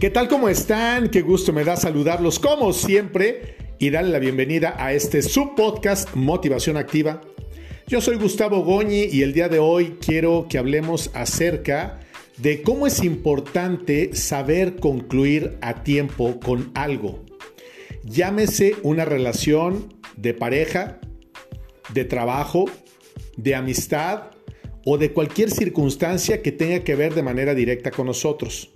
¿Qué tal? ¿Cómo están? Qué gusto me da saludarlos como siempre y darle la bienvenida a este subpodcast Motivación Activa. Yo soy Gustavo Goñi y el día de hoy quiero que hablemos acerca de cómo es importante saber concluir a tiempo con algo. Llámese una relación de pareja, de trabajo, de amistad o de cualquier circunstancia que tenga que ver de manera directa con nosotros.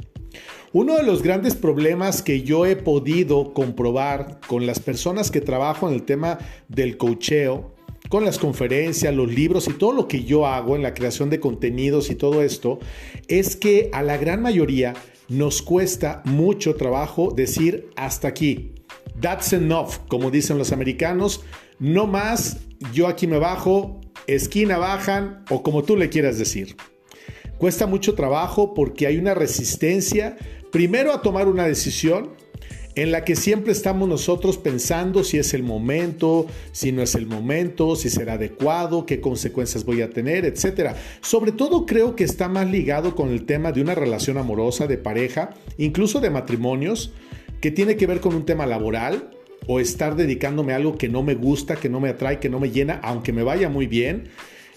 Uno de los grandes problemas que yo he podido comprobar con las personas que trabajo en el tema del cocheo, con las conferencias, los libros y todo lo que yo hago en la creación de contenidos y todo esto, es que a la gran mayoría nos cuesta mucho trabajo decir hasta aquí. That's enough, como dicen los americanos. No más, yo aquí me bajo, esquina bajan o como tú le quieras decir. Cuesta mucho trabajo porque hay una resistencia primero a tomar una decisión en la que siempre estamos nosotros pensando si es el momento, si no es el momento, si será adecuado, qué consecuencias voy a tener, etc. Sobre todo creo que está más ligado con el tema de una relación amorosa, de pareja, incluso de matrimonios, que tiene que ver con un tema laboral o estar dedicándome a algo que no me gusta, que no me atrae, que no me llena, aunque me vaya muy bien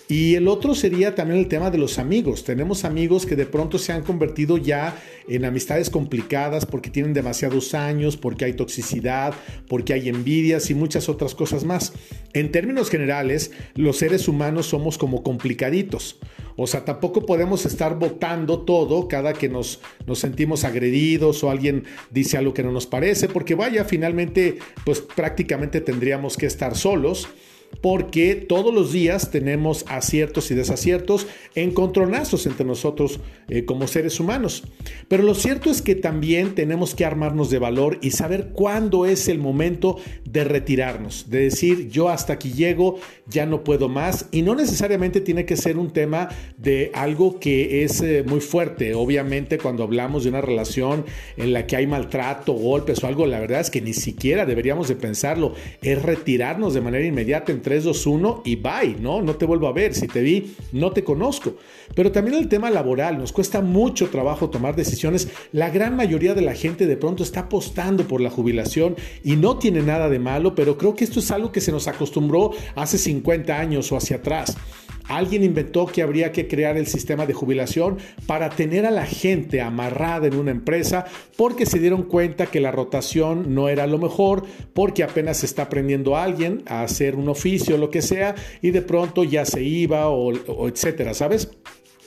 y el otro sería también el tema de los amigos. Tenemos amigos que de pronto se han convertido ya en amistades complicadas porque tienen demasiados años, porque hay toxicidad, porque hay envidias y muchas otras cosas más. En términos generales, los seres humanos somos como complicaditos. O sea, tampoco podemos estar votando todo cada que nos, nos sentimos agredidos o alguien dice algo que no nos parece, porque vaya, finalmente, pues prácticamente tendríamos que estar solos porque todos los días tenemos aciertos y desaciertos, encontronazos entre nosotros eh, como seres humanos. Pero lo cierto es que también tenemos que armarnos de valor y saber cuándo es el momento de retirarnos, de decir yo hasta aquí llego, ya no puedo más y no necesariamente tiene que ser un tema de algo que es eh, muy fuerte. Obviamente cuando hablamos de una relación en la que hay maltrato, golpes o algo, la verdad es que ni siquiera deberíamos de pensarlo, es retirarnos de manera inmediata 3, 2, 1 y bye, ¿no? No te vuelvo a ver. Si te vi, no te conozco. Pero también el tema laboral, nos cuesta mucho trabajo tomar decisiones. La gran mayoría de la gente de pronto está apostando por la jubilación y no tiene nada de malo, pero creo que esto es algo que se nos acostumbró hace 50 años o hacia atrás. Alguien inventó que habría que crear el sistema de jubilación para tener a la gente amarrada en una empresa porque se dieron cuenta que la rotación no era lo mejor, porque apenas está aprendiendo a alguien a hacer un oficio, lo que sea, y de pronto ya se iba o, o etcétera, ¿sabes?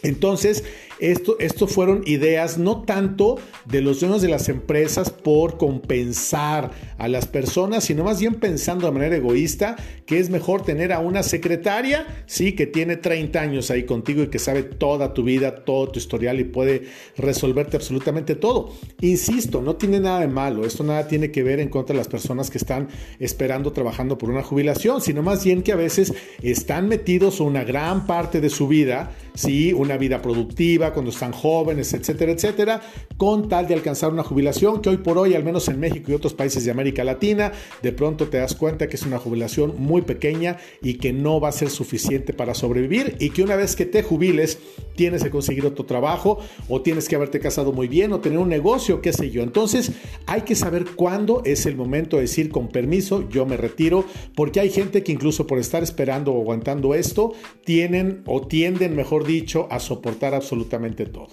Entonces, esto, esto, fueron ideas no tanto de los dueños de las empresas por compensar a las personas, sino más bien pensando de manera egoísta que es mejor tener a una secretaria, sí, que tiene 30 años ahí contigo y que sabe toda tu vida, todo tu historial y puede resolverte absolutamente todo. Insisto, no tiene nada de malo, esto nada tiene que ver en contra de las personas que están esperando trabajando por una jubilación, sino más bien que a veces están metidos una gran parte de su vida, sí, una vida productiva, cuando están jóvenes, etcétera, etcétera, con tal de alcanzar una jubilación que hoy por hoy, al menos en México y otros países de América Latina, de pronto te das cuenta que es una jubilación muy pequeña y que no va a ser suficiente para sobrevivir y que una vez que te jubiles tienes que conseguir otro trabajo o tienes que haberte casado muy bien o tener un negocio, qué sé yo. Entonces hay que saber cuándo es el momento de decir con permiso, yo me retiro, porque hay gente que incluso por estar esperando o aguantando esto, tienen o tienden, mejor dicho, a soportar absolutamente todo.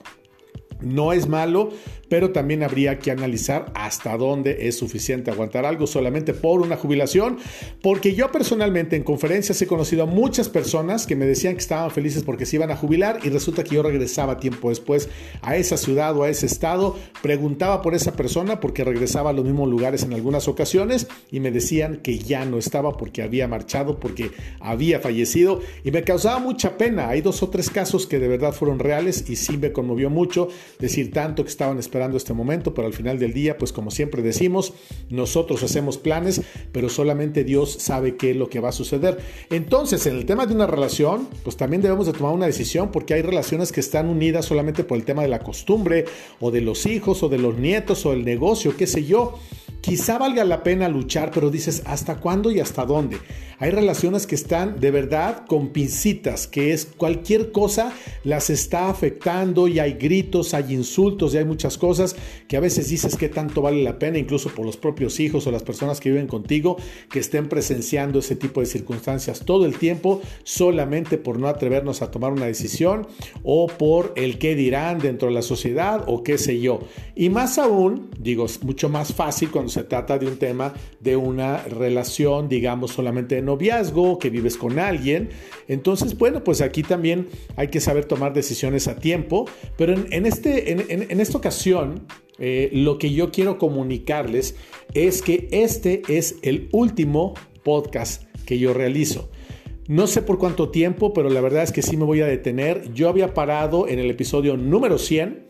No es malo, pero también habría que analizar hasta dónde es suficiente aguantar algo solamente por una jubilación, porque yo personalmente en conferencias he conocido a muchas personas que me decían que estaban felices porque se iban a jubilar y resulta que yo regresaba tiempo después a esa ciudad o a ese estado, preguntaba por esa persona porque regresaba a los mismos lugares en algunas ocasiones y me decían que ya no estaba porque había marchado, porque había fallecido y me causaba mucha pena. Hay dos o tres casos que de verdad fueron reales y sí me conmovió mucho decir tanto que estaban esperando este momento, pero al final del día, pues como siempre decimos, nosotros hacemos planes, pero solamente Dios sabe qué es lo que va a suceder. Entonces, en el tema de una relación, pues también debemos de tomar una decisión porque hay relaciones que están unidas solamente por el tema de la costumbre o de los hijos o de los nietos o el negocio, qué sé yo. Quizá valga la pena luchar, pero dices, ¿hasta cuándo y hasta dónde? Hay relaciones que están de verdad con pincitas, que es cualquier cosa las está afectando y hay gritos, hay insultos y hay muchas cosas que a veces dices que tanto vale la pena, incluso por los propios hijos o las personas que viven contigo, que estén presenciando ese tipo de circunstancias todo el tiempo solamente por no atrevernos a tomar una decisión o por el qué dirán dentro de la sociedad o qué sé yo. Y más aún, digo, es mucho más fácil cuando se trata de un tema de una relación, digamos, solamente de noviazgo, que vives con alguien. Entonces, bueno, pues aquí también hay que saber tomar decisiones a tiempo, pero en, este, en, esta ocasión, eh, lo que yo quiero comunicarles es que este es el último podcast que yo realizo. No sé por cuánto tiempo, pero la verdad es que sí me voy a detener. Yo había parado en el episodio número 100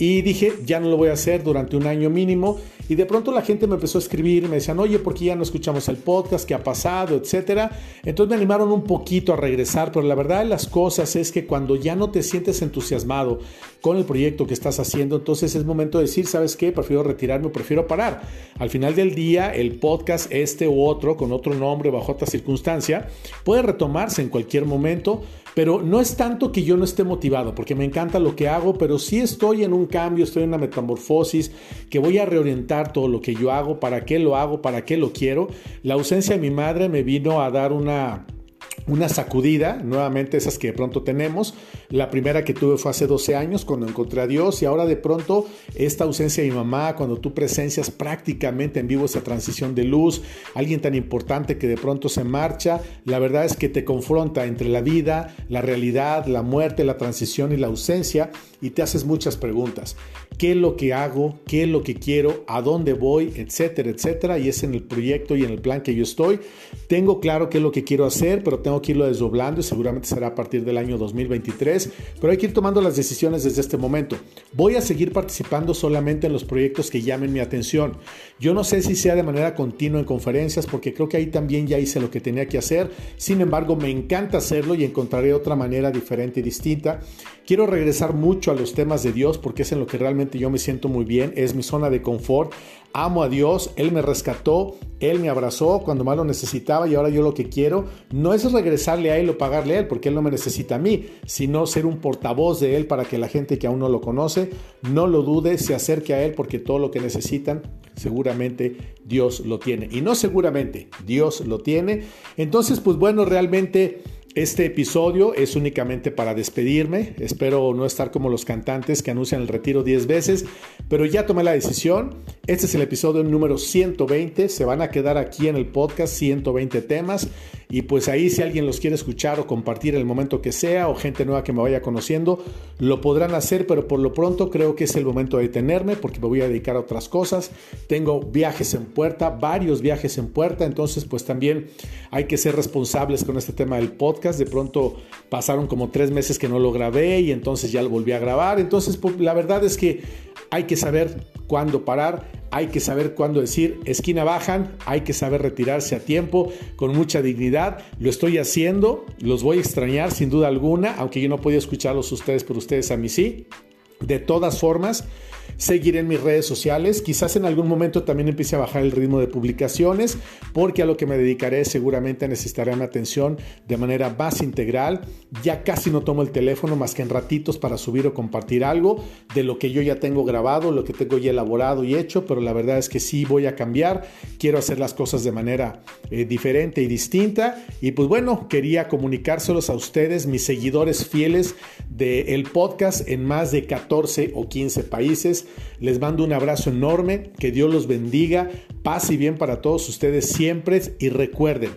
y dije, ya no lo voy a hacer durante un año mínimo. Y de pronto la gente me empezó a escribir, me decían, oye, ¿por qué ya no escuchamos el podcast? ¿Qué ha pasado? Etcétera. Entonces me animaron un poquito a regresar, pero la verdad de las cosas es que cuando ya no te sientes entusiasmado con el proyecto que estás haciendo, entonces es momento de decir, ¿sabes qué? Prefiero retirarme o prefiero parar. Al final del día, el podcast, este u otro, con otro nombre, bajo otra circunstancia, puede retomarse en cualquier momento pero no es tanto que yo no esté motivado, porque me encanta lo que hago, pero sí estoy en un cambio, estoy en una metamorfosis, que voy a reorientar todo lo que yo hago, para qué lo hago, para qué lo quiero. La ausencia de mi madre me vino a dar una una sacudida, nuevamente esas que de pronto tenemos. La primera que tuve fue hace 12 años cuando encontré a Dios y ahora de pronto esta ausencia de mi mamá, cuando tú presencias prácticamente en vivo esa transición de luz, alguien tan importante que de pronto se marcha, la verdad es que te confronta entre la vida, la realidad, la muerte, la transición y la ausencia y te haces muchas preguntas. ¿Qué es lo que hago? ¿Qué es lo que quiero? ¿A dónde voy? Etcétera, etcétera. Y es en el proyecto y en el plan que yo estoy. Tengo claro qué es lo que quiero hacer, pero tengo que irlo desdoblando y seguramente será a partir del año 2023. Pero hay que ir tomando las decisiones desde este momento. Voy a seguir participando solamente en los proyectos que llamen mi atención. Yo no sé si sea de manera continua en conferencias, porque creo que ahí también ya hice lo que tenía que hacer. Sin embargo, me encanta hacerlo y encontraré otra manera diferente y distinta. Quiero regresar mucho a los temas de Dios porque es en lo que realmente yo me siento muy bien, es mi zona de confort. Amo a Dios, Él me rescató, Él me abrazó cuando más lo necesitaba y ahora yo lo que quiero no es regresarle a Él o pagarle a Él porque Él no me necesita a mí, sino ser un portavoz de Él para que la gente que aún no lo conoce no lo dude, se acerque a Él porque todo lo que necesitan seguramente Dios lo tiene. Y no seguramente, Dios lo tiene. Entonces, pues bueno, realmente... Este episodio es únicamente para despedirme. Espero no estar como los cantantes que anuncian el retiro 10 veces, pero ya tomé la decisión. Este es el episodio número 120. Se van a quedar aquí en el podcast 120 temas. Y pues ahí si alguien los quiere escuchar o compartir el momento que sea o gente nueva que me vaya conociendo, lo podrán hacer, pero por lo pronto creo que es el momento de detenerme porque me voy a dedicar a otras cosas. Tengo viajes en puerta, varios viajes en puerta, entonces pues también hay que ser responsables con este tema del podcast. De pronto pasaron como tres meses que no lo grabé y entonces ya lo volví a grabar. Entonces pues, la verdad es que hay que saber cuándo parar, hay que saber cuándo decir esquina bajan, hay que saber retirarse a tiempo con mucha dignidad. Lo estoy haciendo, los voy a extrañar sin duda alguna, aunque yo no podía escucharlos ustedes, pero ustedes a mí sí. De todas formas, seguiré en mis redes sociales. Quizás en algún momento también empiece a bajar el ritmo de publicaciones, porque a lo que me dedicaré seguramente necesitaré una atención de manera más integral. Ya casi no tomo el teléfono más que en ratitos para subir o compartir algo de lo que yo ya tengo grabado, lo que tengo ya elaborado y hecho, pero la verdad es que sí voy a cambiar. Quiero hacer las cosas de manera eh, diferente y distinta. Y pues bueno, quería comunicárselos a ustedes, mis seguidores fieles del podcast en más de 14 o 15 países. Les mando un abrazo enorme, que Dios los bendiga, paz y bien para todos ustedes siempre y recuerden,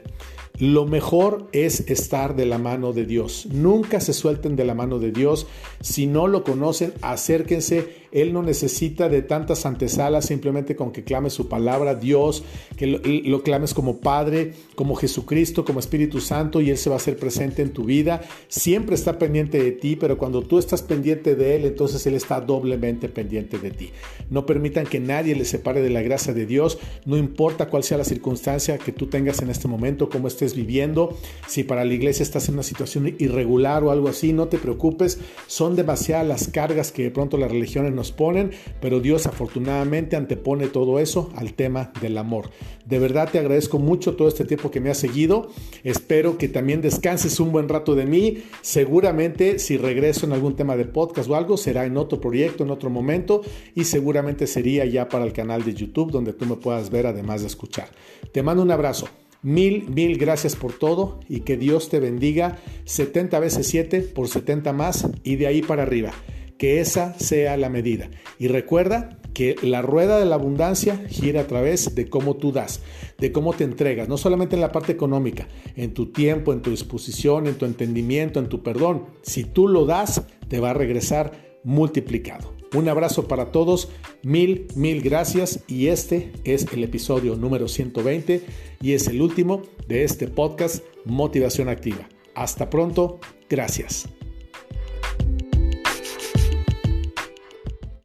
lo mejor es estar de la mano de Dios. Nunca se suelten de la mano de Dios. Si no lo conocen, acérquense él no necesita de tantas antesalas, simplemente con que clames su palabra, Dios, que lo, clames como Padre, como Jesucristo, como Espíritu Santo, y Él se va a hacer presente en tu vida. Siempre está pendiente de ti, pero cuando tú estás pendiente de Él, entonces Él está doblemente pendiente de ti. No permitan que nadie le separe de la gracia de Dios, no importa cuál sea la circunstancia que tú tengas en este momento, cómo estés viviendo, si para la iglesia estás en una situación irregular o algo así, no te preocupes, son demasiadas las cargas que de pronto las religiones nos ponen, pero Dios afortunadamente antepone todo eso al tema del amor. De verdad te agradezco mucho todo este tiempo que me has seguido. Espero que también descanses un buen rato de mí. Seguramente si regreso en algún tema de podcast o algo, será en otro proyecto, en otro momento y seguramente sería ya para el canal de YouTube donde tú me puedas ver además de escuchar. Te mando un abrazo. Mil, mil gracias por todo y que Dios te bendiga 70 veces 7 por 70 más y de ahí para arriba. Que esa sea la medida. Y recuerda que la rueda de la abundancia gira a través de cómo tú das, de cómo te entregas, no solamente en la parte económica, en tu tiempo, en tu disposición, en tu entendimiento, en tu perdón. Si tú lo das, te va a regresar multiplicado. Un abrazo para todos, mil, mil gracias y este es el episodio número 120 y es el último de este podcast Motivación Activa. Hasta pronto, gracias.